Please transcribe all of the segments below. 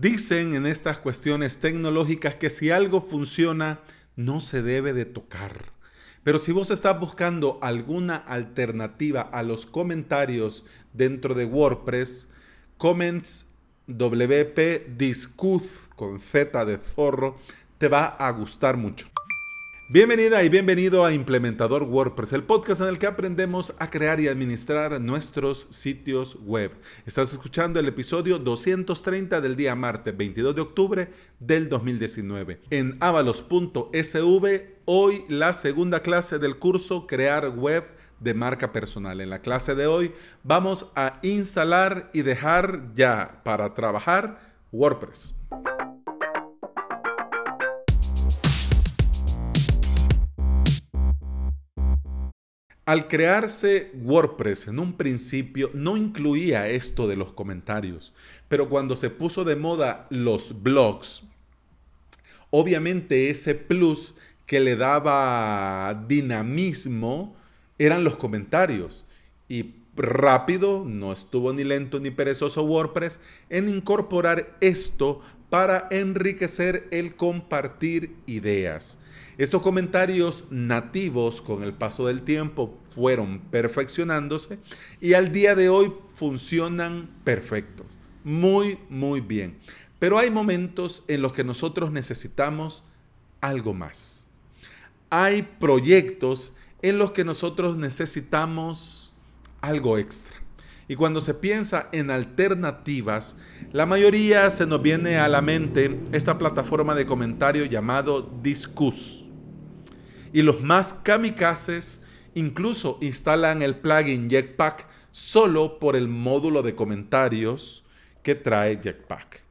Dicen en estas cuestiones tecnológicas que si algo funciona, no se debe de tocar. Pero si vos estás buscando alguna alternativa a los comentarios dentro de WordPress, Comments WP Discuss con Z de zorro te va a gustar mucho. Bienvenida y bienvenido a Implementador WordPress, el podcast en el que aprendemos a crear y administrar nuestros sitios web. Estás escuchando el episodio 230 del día martes 22 de octubre del 2019. En avalos.sv, hoy la segunda clase del curso Crear Web de marca personal. En la clase de hoy vamos a instalar y dejar ya para trabajar WordPress. Al crearse WordPress en un principio no incluía esto de los comentarios, pero cuando se puso de moda los blogs, obviamente ese plus que le daba dinamismo eran los comentarios. Y rápido, no estuvo ni lento ni perezoso WordPress en incorporar esto para enriquecer el compartir ideas. Estos comentarios nativos con el paso del tiempo fueron perfeccionándose y al día de hoy funcionan perfectos, muy, muy bien. Pero hay momentos en los que nosotros necesitamos algo más. Hay proyectos en los que nosotros necesitamos algo extra. Y cuando se piensa en alternativas, la mayoría se nos viene a la mente esta plataforma de comentario llamado Discuss. Y los más kamikazes incluso instalan el plugin Jetpack solo por el módulo de comentarios que trae Jetpack.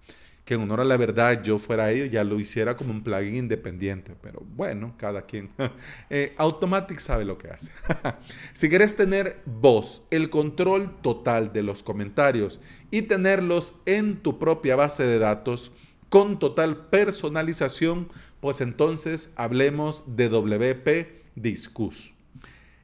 Que en honor a la verdad yo fuera ello ya lo hiciera como un plugin independiente, pero bueno, cada quien. Eh, Automatic sabe lo que hace. si quieres tener vos el control total de los comentarios y tenerlos en tu propia base de datos con total personalización, pues entonces hablemos de WP Discuss.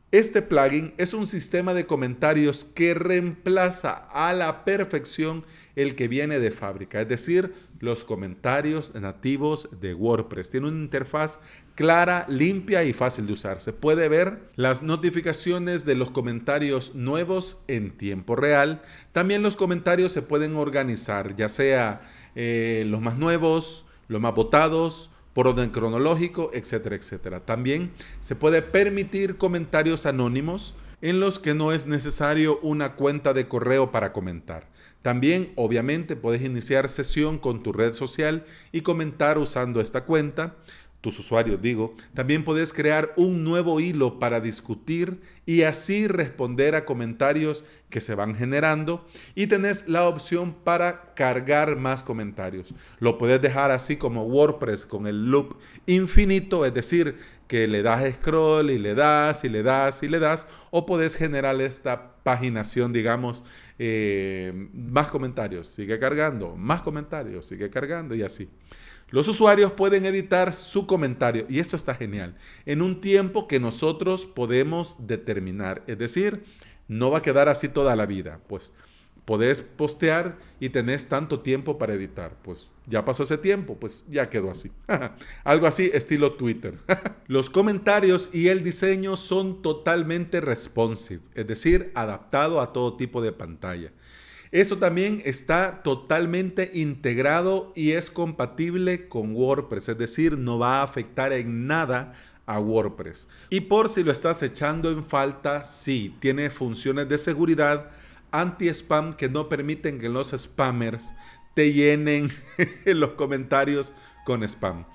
Este plugin es un sistema de comentarios que reemplaza a la perfección el que viene de fábrica, es decir, los comentarios nativos de WordPress. Tiene una interfaz clara, limpia y fácil de usar. Se puede ver las notificaciones de los comentarios nuevos en tiempo real. También los comentarios se pueden organizar, ya sea eh, los más nuevos, los más votados, por orden cronológico, etcétera, etcétera. También se puede permitir comentarios anónimos en los que no es necesario una cuenta de correo para comentar. También, obviamente, puedes iniciar sesión con tu red social y comentar usando esta cuenta tus usuarios digo, también puedes crear un nuevo hilo para discutir y así responder a comentarios que se van generando y tenés la opción para cargar más comentarios. Lo puedes dejar así como WordPress con el loop infinito, es decir, que le das scroll y le das y le das y le das, o puedes generar esta paginación, digamos, eh, más comentarios, sigue cargando, más comentarios, sigue cargando y así. Los usuarios pueden editar su comentario, y esto está genial, en un tiempo que nosotros podemos determinar. Es decir, no va a quedar así toda la vida. Pues podés postear y tenés tanto tiempo para editar. Pues ya pasó ese tiempo, pues ya quedó así. Algo así estilo Twitter. Los comentarios y el diseño son totalmente responsive, es decir, adaptado a todo tipo de pantalla. Esto también está totalmente integrado y es compatible con WordPress, es decir, no va a afectar en nada a WordPress. Y por si lo estás echando en falta, sí, tiene funciones de seguridad anti-spam que no permiten que los spammers te llenen los comentarios con spam.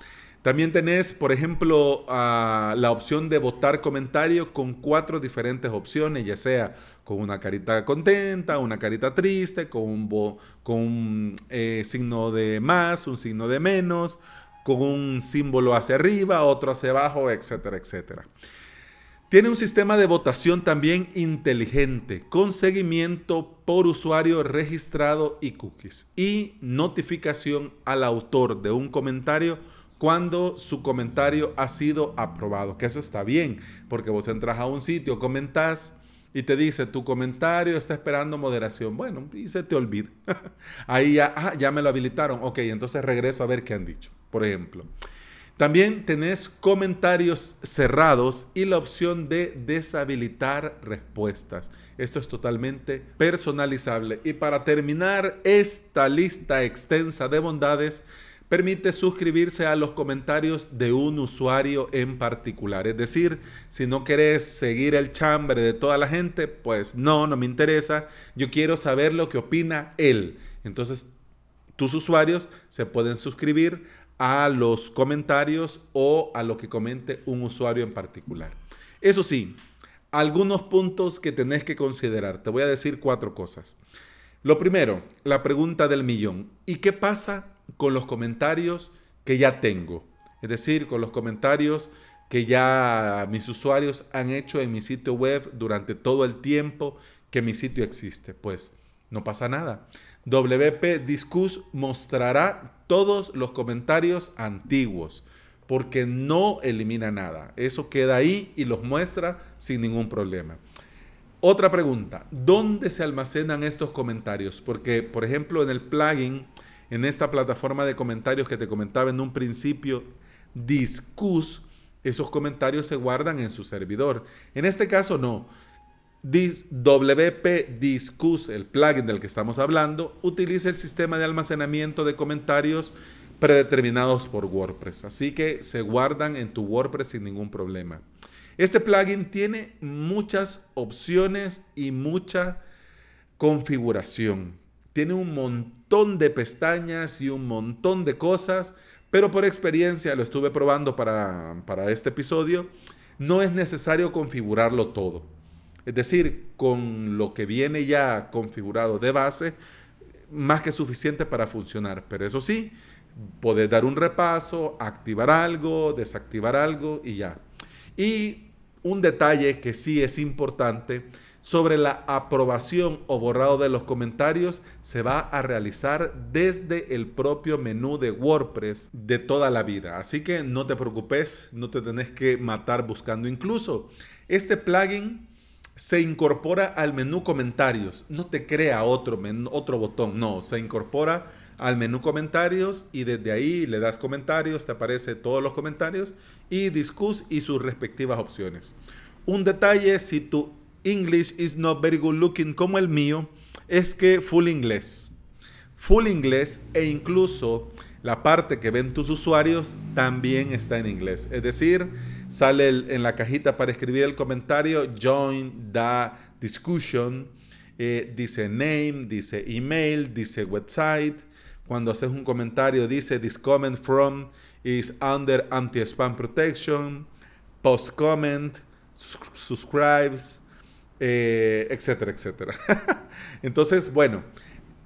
También tenés, por ejemplo, la opción de votar comentario con cuatro diferentes opciones, ya sea con una carita contenta, una carita triste, con un, eh, signo de más, un signo de menos, con un símbolo hacia arriba, otro hacia abajo, etcétera, etcétera. Tiene un sistema de votación también inteligente, con seguimiento por usuario registrado y cookies, y notificación al autor de un comentario cuando su comentario ha sido aprobado. Que eso está bien, porque vos entras a un sitio, comentás y te dice, tu comentario está esperando moderación. Bueno, y se te olvida. Ahí ya, ah, ya me lo habilitaron. Ok, entonces regreso a ver qué han dicho, por ejemplo. También tenés comentarios cerrados y la opción de deshabilitar respuestas. Esto es totalmente personalizable. Y para terminar esta lista extensa de bondades, permite suscribirse a los comentarios de un usuario en particular. Es decir, si no querés seguir el chambre de toda la gente, pues no, no me interesa. Yo quiero saber lo que opina él. Entonces, tus usuarios se pueden suscribir a los comentarios o a lo que comente un usuario en particular. Eso sí, algunos puntos que tenés que considerar. Te voy a decir cuatro cosas. Lo primero, la pregunta del millón. ¿Y qué pasa con los comentarios que ya tengo? Es decir, con los comentarios que ya mis usuarios han hecho en mi sitio web durante todo el tiempo que mi sitio existe. Pues no pasa nada. WP Discuss mostrará todos los comentarios antiguos porque no elimina nada. Eso queda ahí y los muestra sin ningún problema. Otra pregunta, ¿dónde se almacenan estos comentarios? Porque, por ejemplo, en el plugin, en esta plataforma de comentarios que te comentaba en un principio, Discuss, esos comentarios se guardan en su servidor. En este caso no. WP Discuss, el plugin del que estamos hablando, utiliza el sistema de almacenamiento de comentarios predeterminados por WordPress. Así que se guardan en tu WordPress sin ningún problema. Este plugin tiene muchas opciones y mucha configuración. Tiene un montón de pestañas y un montón de cosas, pero por experiencia lo estuve probando para, para este episodio. No es necesario configurarlo todo. Es decir, con lo que viene ya configurado de base, más que suficiente para funcionar. Pero eso sí, podés dar un repaso, activar algo, desactivar algo y ya. Y un detalle que sí es importante sobre la aprobación o borrado de los comentarios se va a realizar desde el propio menú de WordPress de toda la vida. Así que no te preocupes, no te tenés que matar buscando. Incluso este plugin se incorpora al menú comentarios. No te crea otro, otro botón, no, se incorpora al menú comentarios y desde ahí le das comentarios, te aparece todos los comentarios y discuss y sus respectivas opciones. Un detalle, si tu English is not very good looking como el mío, es que full inglés. Full inglés e incluso la parte que ven tus usuarios también está en inglés. Es decir, sale en la cajita para escribir el comentario, join the discussion, eh, dice name, dice email, dice website. Cuando haces un comentario dice this comment from is under anti-spam protection, post comment, subscribes, eh, etcétera, etcétera. Entonces, bueno,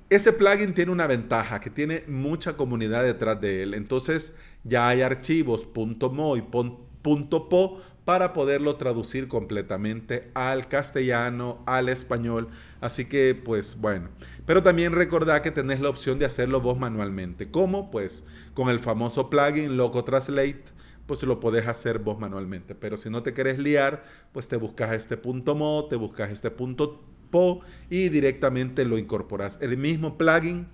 este plugin tiene una ventaja, que tiene mucha comunidad detrás de él. Entonces, ya hay archivos .mo y .po para poderlo traducir completamente al castellano, al español. Así que, pues bueno. Pero también recordad que tenés la opción de hacerlo vos manualmente. ¿Cómo? Pues con el famoso plugin Loco Translate, pues lo podés hacer vos manualmente. Pero si no te querés liar, pues te buscas este punto .mo, te buscas este punto .po y directamente lo incorporas. El mismo plugin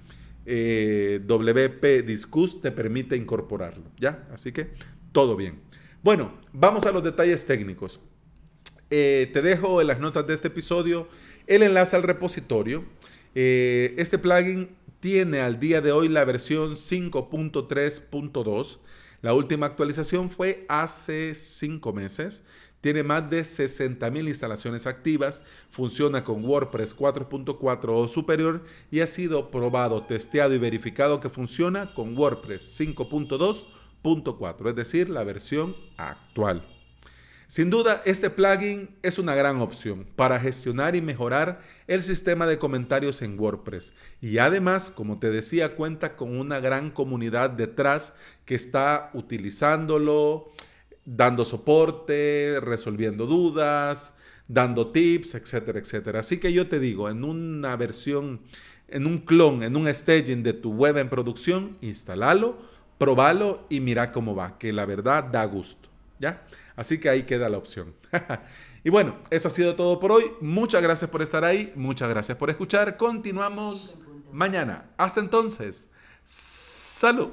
eh, WP Discuss te permite incorporarlo, ¿ya? Así que todo bien. Bueno, vamos a los detalles técnicos. Eh, te dejo en las notas de este episodio el enlace al repositorio. Eh, este plugin tiene al día de hoy la versión 5.3.2. La última actualización fue hace 5 meses. Tiene más de 60.000 instalaciones activas, funciona con WordPress 4.4 o superior y ha sido probado, testeado y verificado que funciona con WordPress 5.2 es decir, la versión actual. Sin duda, este plugin es una gran opción para gestionar y mejorar el sistema de comentarios en WordPress. Y además, como te decía, cuenta con una gran comunidad detrás que está utilizándolo, dando soporte, resolviendo dudas, dando tips, etcétera, etcétera. Así que yo te digo, en una versión, en un clon, en un staging de tu web en producción, instálalo probalo y mira cómo va, que la verdad da gusto, ¿ya? Así que ahí queda la opción. Y bueno, eso ha sido todo por hoy. Muchas gracias por estar ahí, muchas gracias por escuchar. Continuamos mañana. Hasta entonces, salud.